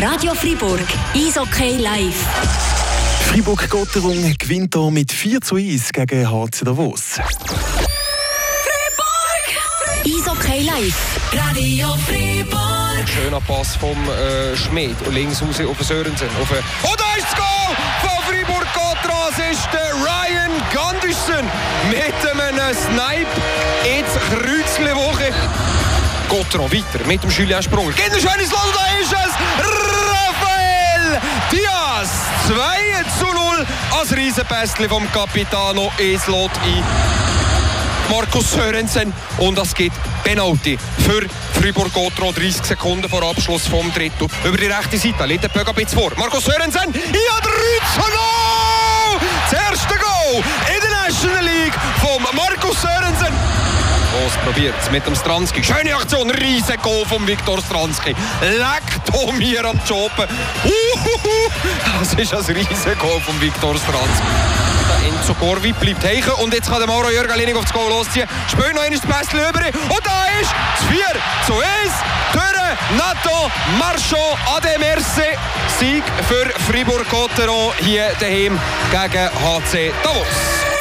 Radio Fribourg, Eishockey live. Fribourg-Gotteron gewinnt hier mit 4 zu 1 gegen HC Davos. Fribourg! Eishockey live. Radio Fribourg. Schöner Pass vom äh, Schmidt und links raus auf den Sörensen. Auf und da ist das Goal von Fribourg Gotteron. Es ist der Ryan Gunderson mit einem Snipe. Jetzt Kreuzle-Woche. Gotteron weiter mit dem Julien Sprunger. Geht ein schönes Land, da ist es! Raphael Diaz! 2 zu 0 als Riesenpässchen vom Capitano ins Lot ein. Markus Sörensen und es gibt Penalty für Fribourg-Gotteron. 30 Sekunden vor Abschluss vom Drittel. Über die rechte Seite liegt der Pögabitz vor. Markus Sörensen, ja 3 zu 0! Das erste Goal in der National League von Markus Sörensen. Los probiert es mit dem Stransky. Schöne Aktion, riesen Goal von Viktor Stransky. Leckt mir am Joben. Das ist ein riesen Goal von Viktor Stransky. Enzo Corvi bleibt hängen und jetzt kann der Mauro Jörgalinig auf das Goal losziehen. Spielt noch einmal das Pässchen über und da ist das 4 zu 1 durch Nato Marchand Ade Merce. Sieg für Fribourg-Gotteron hier daheim gegen HC Davos.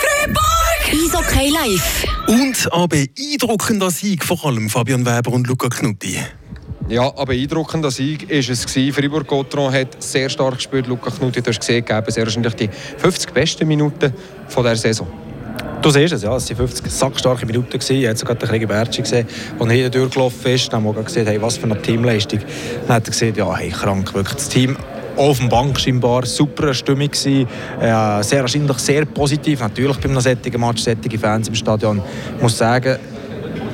Eishockey live. Und ein beeindruckender Sieg, vor allem Fabian Weber und Luca Knutti. Ja, aber beeindruckender Sieg war es. Gewesen. Fribourg-Gotteron hat sehr stark gespielt. Luca Knutti, du hast gesehen, gegeben sehr wahrscheinlich die 50 besten Minuten von der Saison. Du siehst es, ja, es waren 50 sackstarke Minuten. Gewesen. Ich habe sogar den Krieg Bertschi gesehen, der hier durchgelaufen ist. Dann haben wir gesehen, hey, was für eine Teamleistung. Dann hat er gesehen, ja, hey, krank, wirklich das Team auf dem Bank scheinbar super Stimmung gewesen. Äh, sehr wahrscheinlich sehr positiv. Natürlich beim solchen Match, solche Fans im Stadion. Ich muss sagen,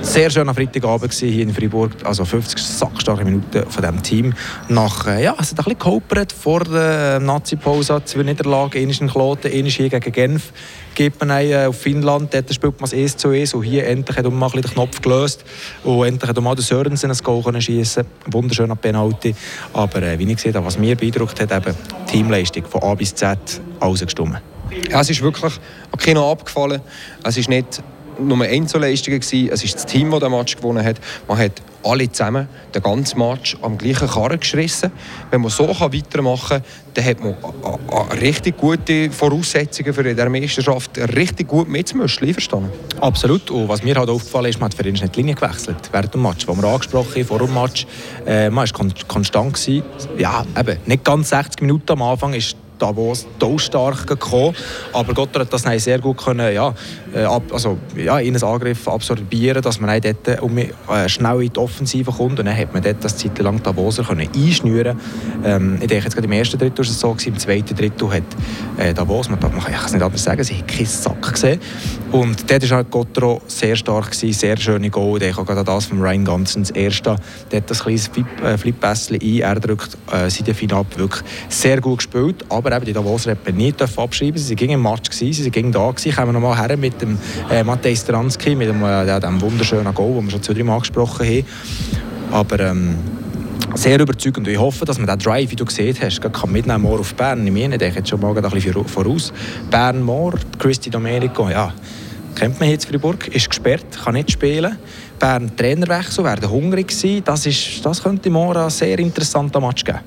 sehr schöner Freitagabend hier in Freiburg, also 50 sackstarke Minuten von diesem Team. Nach, äh, ja, es hat ein bisschen gehopert vor der Nazi-Pause, zwei Niederlagen, einmal in Kloten, einmal hier gegen Genf. Geht man äh, auf Finnland, dort spielt man es 1 zu 1 und hier endlich hat man den Knopf gelöst und endlich hat man den Sörensen ein Goal schießen Wunderschöner Penalty. Aber äh, wie ich habe, was mir beeindruckt hat, eben die Teamleistung von A bis Z, alles gestimmt. Ja, es ist wirklich an Kino abgefallen. Es ist nicht nur Einzelleistungen gewesen. Es ist das Team, das den Match gewonnen hat. Man hat alle zusammen den ganzen Match am gleichen Karren geschrissen. Wenn man so weitermachen kann, dann hat man richtig gute Voraussetzungen für der Meisterschaft richtig gut mitzumischen. Einverstanden? Absolut. Und was mir halt aufgefallen ist, man hat für ihn nicht die Linie gewechselt während dem Match. Wo wir angesprochen haben, vor dem Match, äh, man war konstant. Gewesen. Ja, eben, nicht ganz 60 Minuten am Anfang ist Davos stark gekommen. Aber Gott hat das sehr gut können, ja, äh, also, ja, in einen Angriff absorbieren, dass man dort um, äh, schnell in die Offensive kommt. Und dann hat man dort das Zeit lang Davoser können einschnüren ähm, Ich denke, jetzt gerade im ersten Drittel war es so, gewesen, im zweiten Drittel hat äh, Davos, man, man kann es nicht anders sagen, sie hat keinen Sack gesehen. Und dort war halt Gottro sehr stark, gewesen, sehr schöne Goal. Ich habe gerade das von Ryan Gansen, das erste, der hat das kleines Flip-Pässchen ein, er drückt äh, Seitenfein ab, wirklich sehr gut gespielt, aber aber eben die Davoser nicht abschreiben Sie waren im Match, gewesen, sie waren da. Gewesen. Kommen nochmal her mit dem äh, Matej Stransky, mit dem, äh, dem wunderschönen Goal, den wir schon zwei, drei Mal angesprochen haben. Aber ähm, sehr überzeugend. Ich hoffe, dass man diesen Drive, wie du gesehen hast, kann mitnehmen morgen auf Bern. Ich meine, ich jetzt schon mal ein bisschen voraus. Bern morgen, Christy Domenico, ja, kennt man jetzt Fribourg, ist gesperrt, kann nicht spielen. Bern Trainerwechsel, werden hungrig sein. Das, ist, das könnte morgen ein sehr interessanter Match geben.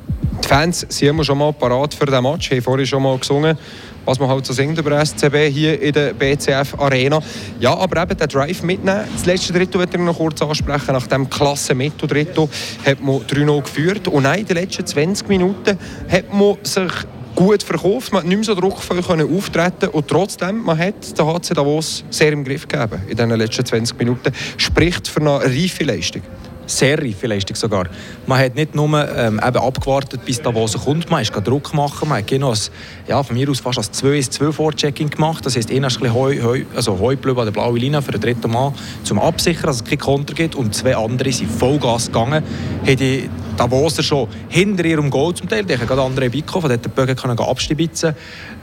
Die Fans sind immer schon mal parat für diesen Match. Ich habe vorhin schon mal gesungen, was man halt so singt über SCB hier in der BCF Arena. Ja, aber eben den Drive mitnehmen. Das letzte Drittel wird ich noch kurz ansprechen. Nach dem klasse Mittel-Drittel hat man 3-0 geführt. Und nein, in den letzten 20 Minuten hat man sich gut verkauft. Man hat nicht mehr so druckvoll auftreten und trotzdem, man hat den HC Davos sehr im Griff gegeben in den letzten 20 Minuten. Spricht für eine reife Leistung sehr reife Leistung sogar. Man hat nicht nur ähm, eben abgewartet, bis da was kommt, man hat Druck machen, man hat genau als, ja, von mir aus fast als 2 2 Vorchecking gemacht. Das heisst, ist ein Heu, Heu, also Heublöb an der blauen Linie für den dritten Mann zum Absichern, dass es keinen Konter gibt und zwei andere sind Vollgas gegangen, haben die Davoser schon hinter ihrem Goal zum Teil, die haben gerade andere Biko, von dort die Bögen können abstibitzen,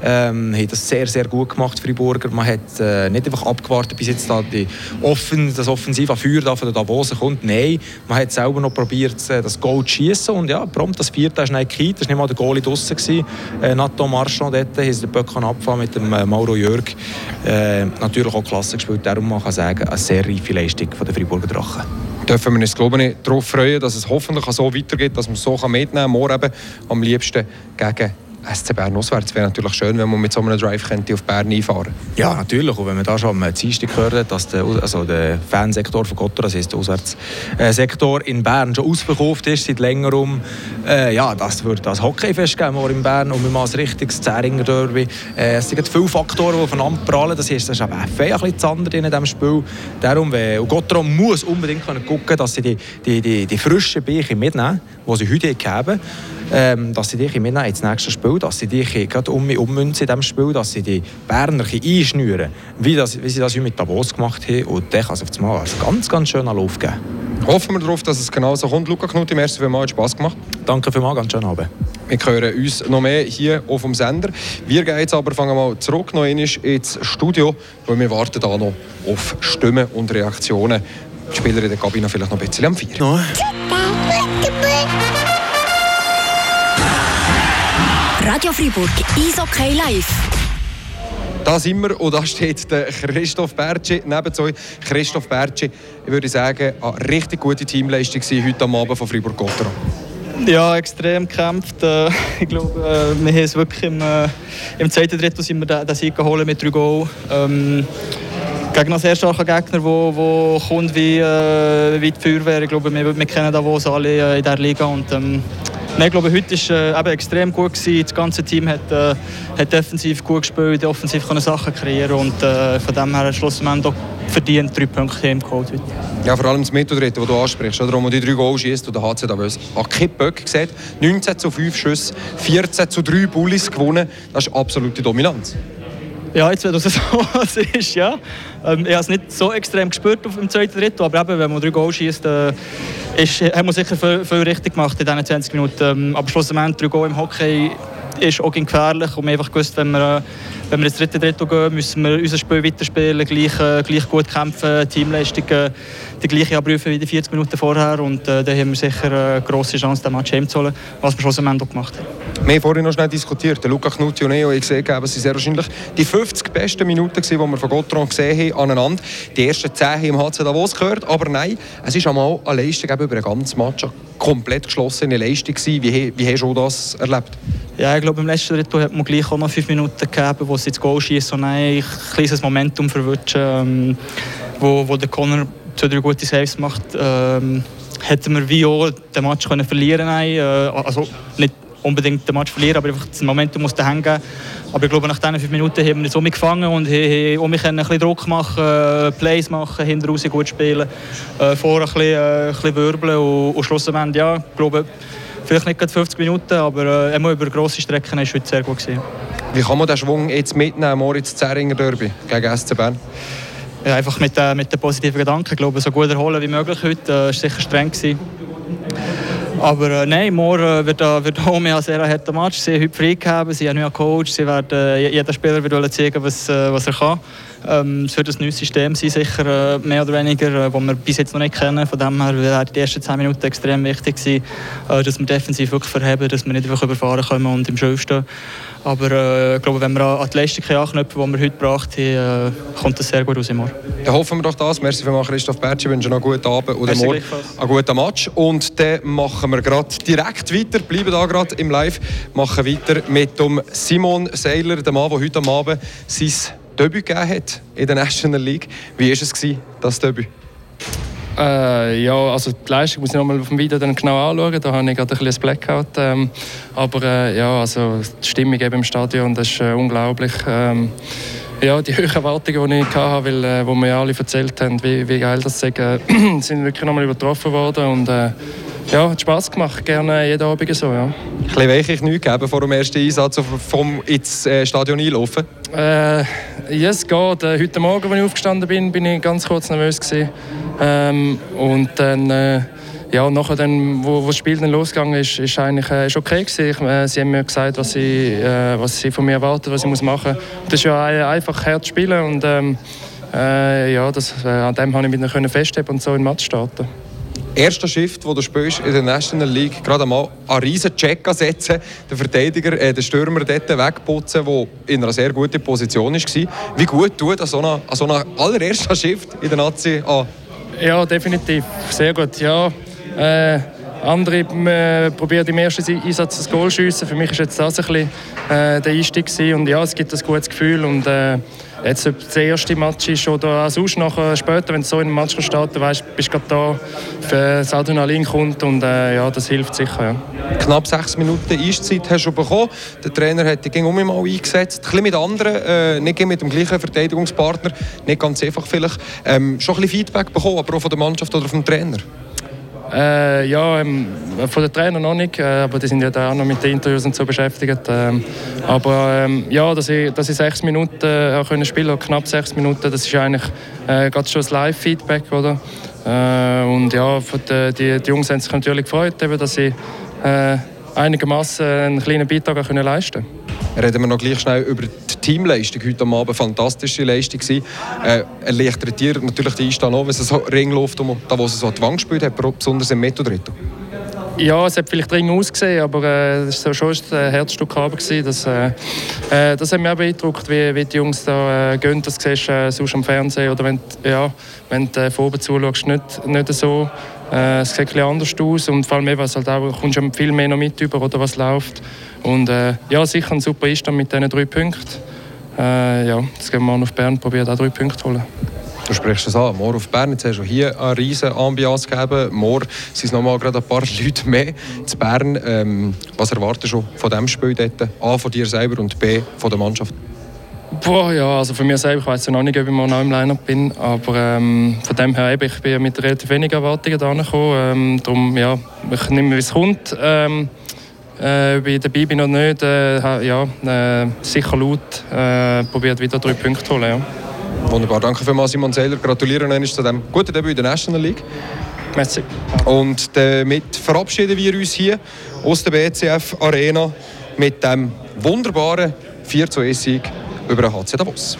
ähm, haben das sehr, sehr gut gemacht, Friburger. Man hat äh, nicht einfach abgewartet, bis jetzt da die Offen, das offensive Feuer da von den Davoser kommt. Nein, man hat selber noch probiert, äh, das Goal zu schießen und ja, prompt das vierte ist nicht gekriegt, das war nicht mal der Goalie draussen. Gewesen. Äh, Nato Marchand dort, haben sie den Böcken abgefahren mit dem äh, Mauro Jörg. Äh, natürlich auch klasse gespielt, darum man kann sagen, eine sehr reife Leistung von der Friburger Drachen. Dürfen wir uns glaube ich, darauf freuen, dass es hoffentlich so weitergeht, dass man so mitnehmen kann. Morgen eben am liebsten gegen SC Bern auswärts. Wäre natürlich schön, wenn man mit so einem Drive könnte auf Bern einfahren Ja, natürlich. Und wenn man da schon am Dienstag gehört dass der, also der Fansektor von Gotthard, das heisst der Auswärtssektor in Bern, schon ausverkauft ist seit längerem, äh, ja, das wird das Hockeyfest geben in Bern und wir machen ein richtiges Zähringer Derby. Äh, es sind viele Faktoren, die aufeinander prallen. Das ist FA ein bisschen anders in diesem Spiel. Darum, und Gotthard muss unbedingt gucken, dass sie die, die, die, die frischen Beiche mitnehmen, die sie heute haben ähm, dass sie dich mitnehmen ins nächste Spiel, dass sie dich gerade um ummünzen in diesem Spiel, dass sie die Berner einschnüren, wie, das, wie sie das mit Davos gemacht haben. Und dann kann es auf einmal einen ganz, ganz schönen Lauf geben. Hoffen wir darauf, dass es genau so kommt. Luca Knutti, merci vielmals, hat Spass gemacht. Danke vielmals, ganz schön Abend. Wir hören uns noch mehr hier auf dem Sender. Wir gehen jetzt aber fangen mal zurück noch ins Studio, weil wir warten da noch auf Stimmen und Reaktionen. Die Spieler in der Kabine vielleicht noch ein bisschen am Vier. No. Radio Fribourg, Eishockey live. Da sind wir und da steht der Christoph Bertschi neben uns. Christoph Bertschi, ich würde sagen, eine richtig gute Teamleistung heute am Abend von Fribourg-Gotteron. Ja, extrem gekämpft. Äh, ich glaube, äh, wir haben es wirklich im, äh, im zweiten Drittel sind wir den Sieg geholt mit drei Goal. Ähm, gegen einen sehr starken Gegner, der wo, wo kommt wie, äh, wie die Feuerwehr. Ich glaube, wir, wir kennen Davos alle in dieser Liga und ähm, Nein, ich glaube, heute war äh, extrem gut. Gewesen. Das ganze Team hat, äh, hat defensiv gut gespielt, offensiv können Sachen kreieren und äh, von dem her schlussendlich verdient drei Punkte im geholt. Ja, vor allem das Mitteldritte, das du ansprichst, oder? wo die drei Goals schießt und der HC Davos an Kipp Böck gesehen 19 zu 5 Schüsse, 14 zu 3 Bullies gewonnen. Das ist absolute Dominanz. Ja, jetzt, wenn das so ist, ja. Ähm, ich habe es nicht so extrem gespürt auf dem zweiten Drittel, aber eben, wenn man drei Goals schießt, äh, ist, hat man sicher viel, viel richtig gemacht in diesen 20 Minuten. Ähm, aber schlussendlich drei Goals im Hockey ist auch gefährlich und wir einfach gewusst, wenn wir, wenn wir ins dritte Drittel gehen, müssen wir unser Spiel weiterspielen, gleich, äh, gleich gut kämpfen, Teamleistung äh, die gleiche abrufen wie die 40 Minuten vorher und äh, da haben wir sicher eine grosse Chance, den Match heimzuholen, was wir schlussendlich auch gemacht haben. Wir haben vorhin noch schnell diskutiert, Luca Knutti und ich, ich gesehen haben, es sehr wahrscheinlich die 50 besten Minuten, die wir von Gottron gesehen haben, aneinander. Die ersten 10 haben im HC Davos gehört, aber nein, es ist einmal eine Leistung über ein ganzes Match, eine komplett geschlossene Leistung Wie, wie hast du das erlebt? Ja, ich glaube, im letzten Drittel hat man gleich auch noch fünf Minuten gegeben, wo sie ins Goal schießen und ein kleines Momentum verwutschen, ähm, wo, wo der Connor zwei, drei gute Saves macht. Ähm, hätten wir wie auch den Match können verlieren können. Äh, also nicht unbedingt den Match verlieren, aber einfach das Momentum muss hängen. Aber ich glaube, nach diesen fünf Minuten haben wir uns umgefangen und haben um mich ein bisschen Druck machen, äh, Plays machen, hinten raus gut spielen, äh, vorne ein bisschen, äh, ein bisschen wirbeln und, und schlussendlich, ja, ich glaube, Vielleicht nicht gerade 50 Minuten, aber äh, immer über grosse Strecken war heute sehr gut. Gewesen. Wie kann man den Schwung jetzt mitnehmen, Moritz Zeringer Derby gegen SC Bern? Ja, einfach mit, äh, mit den positiven Gedanken. Ich glaube, so gut erholen wie möglich heute. Äh, sicher streng gewesen. Aber äh, nein, morgen äh, wird, äh, wird auch ein sehr harter Match. Sie haben heute frei gehabt, sie haben einen neuen Coach, sie werden, äh, jeder Spieler wird zeigen, was, äh, was er kann. Ähm, es wird ein neues System sein, sicher äh, mehr oder weniger, äh, das wir bis jetzt noch nicht kennen. Von dem her werden die ersten 10 Minuten extrem wichtig sein, äh, dass wir defensiv wirklich verheben, dass wir nicht einfach überfahren können und im Schiff stehen. Aber äh, ich glaube, wenn wir an die Leistung anknüpfen, die wir heute gebracht haben, äh, kommt das sehr gut aus im Dann hoffen wir doch das. Merci vielmals, Christoph Bertschi. Ich wünsche noch einen guten Abend und morgen einen guten Match. Und dann machen wir gerade direkt weiter, bleiben da gerade im Live, machen weiter mit dem Simon Seiler, dem Mann, der heute Abend sein Debüt gegeben hat in der National League. Wie war es, das Debüt? Äh, ja, also die Leistung muss ich nochmal auf dem Video dann genau anschauen. Da habe ich gerade ein bisschen Blackout. Ähm, aber äh, ja, also die Stimmung eben im Stadion, das ist äh, unglaublich. Ähm, ja, die hohen Erwartungen, die ich hatte, weil äh, wo mir alle erzählt haben, wie, wie geil das ist, äh, sind wirklich nochmal übertroffen worden. Und, äh, ja, hat Spass gemacht. Gerne jeden Abend so, ja. Ein bisschen weiche Knie gegeben vor dem ersten Einsatz vom ins äh, Stadion einlaufen? Äh, ja, es geht. Äh, heute Morgen, als ich aufgestanden bin, bin ich ganz kurz nervös gewesen. Ähm, und dann... Äh, ja, nachher dann, wo, wo das Spiel dann losgegangen ist, ist eigentlich äh, ist okay gewesen. Ich, äh, sie haben mir gesagt, was sie, äh, was sie von mir erwarten, was ich muss machen. Das ist ja einfach hart spielen und ähm, äh, ja, das, an dem konnte ich mich festhalten und so in Match starten erster Shift, wo du spielst in der National League, gerade einmal einen riesen Check setzen, den Verteidiger, äh, den Stürmer dort wegputzen, der in einer sehr guten Position war. Wie gut tut an so einer, so einer allerersten Shift in der Nazi an? Ja, definitiv. Sehr gut. Ja, äh, andere äh, probieren im ersten Einsatz das Goal zu schiessen. Für mich war jetzt das ein bisschen äh, der Einstieg. Und ja, es gibt ein gutes Gefühl. Und, äh, jetzt, ob das erste Match ist oder auch sonst nachher, später, wenn du so in einem Match starten weißt, bist du gerade da, für das Adrenalin kommt. Und äh, ja, das hilft sicher. Ja. Knapp sechs Minuten Eiszeit hast du bekommen. Der Trainer hat dich um mal eingesetzt. Ein bisschen mit anderen, äh, nicht mit dem gleichen Verteidigungspartner. Nicht ganz einfach vielleicht. Ähm, schon ein bisschen Feedback bekommen, aber auch von der Mannschaft oder vom Trainer? Äh, ja, ähm, von den Trainern noch nicht, äh, aber die sind ja da auch noch mit den Interviews und so beschäftigt. Ähm, aber ähm, ja, dass ich, dass ich sechs Minuten äh, können spielen knapp sechs Minuten, das ist eigentlich äh, gerade schon das Live-Feedback, oder? Äh, und ja, die, die, die, Jungs haben sich natürlich gefreut, eben, dass sie äh, einigermaßen einen kleinen Beitrag können leisten. Reden wir noch gleich schnell über die Teamleistung. Heute am Abend fantastische Leistung. Äh, erleichtert dir natürlich die Einstand auch, wenn es so Ring läuft, da wo es so die Wand gespielt hat, besonders im Metodrittel. Ja, es hat vielleicht dringend ausgesehen, aber äh, es war schon ein Herzstück gewesen. Das, äh, äh, das hat mich auch beeindruckt, wie, wie die Jungs da äh, gehen. Das siehst du äh, sonst am Fernsehen oder wenn, ja, wenn du äh, von oben zuschaust, nicht, nicht so. Äh, es sieht ein anders aus und vor allem, was halt auch, kommst du viel mehr noch mit über, oder was läuft. Und äh, ja, sicher ein super Einstand mit diesen drei Punkten. Äh, ja, jetzt gehen wir mal auf Bern probieren, auch drei Punkte zu holen. Du sprichst es an. Morgen auf Bern, jetzt hast du hier eine riesige Ambiance gegeben. Morgen sind es noch mal gerade ein paar Leute mehr zu Bern. Ähm, was erwartest du von diesem Spiel dort? A, von dir selber und B, von der Mannschaft? Boah, ja, also von mir selber, ich weiß ja noch nicht, ob ich noch im Line-Up bin, aber ähm, von dem her, ich bin mit relativ wenigen Erwartungen da gekommen. Ähm, darum, ja, ich nehme, wie es kommt. Ähm, äh, ob ich dabei bin oder nicht, äh, ja, äh, sicher laut äh, probiert wieder drei Punkte zu holen. Ja. Wunderbar, danke vielmals Simon Seiler. Gratuliere noch zu diesem guten Debüt in der National League. Merci. Und damit verabschieden wir uns hier aus der BCF Arena mit dem wunderbaren 4 zu 1 Sieg über den HC Davos.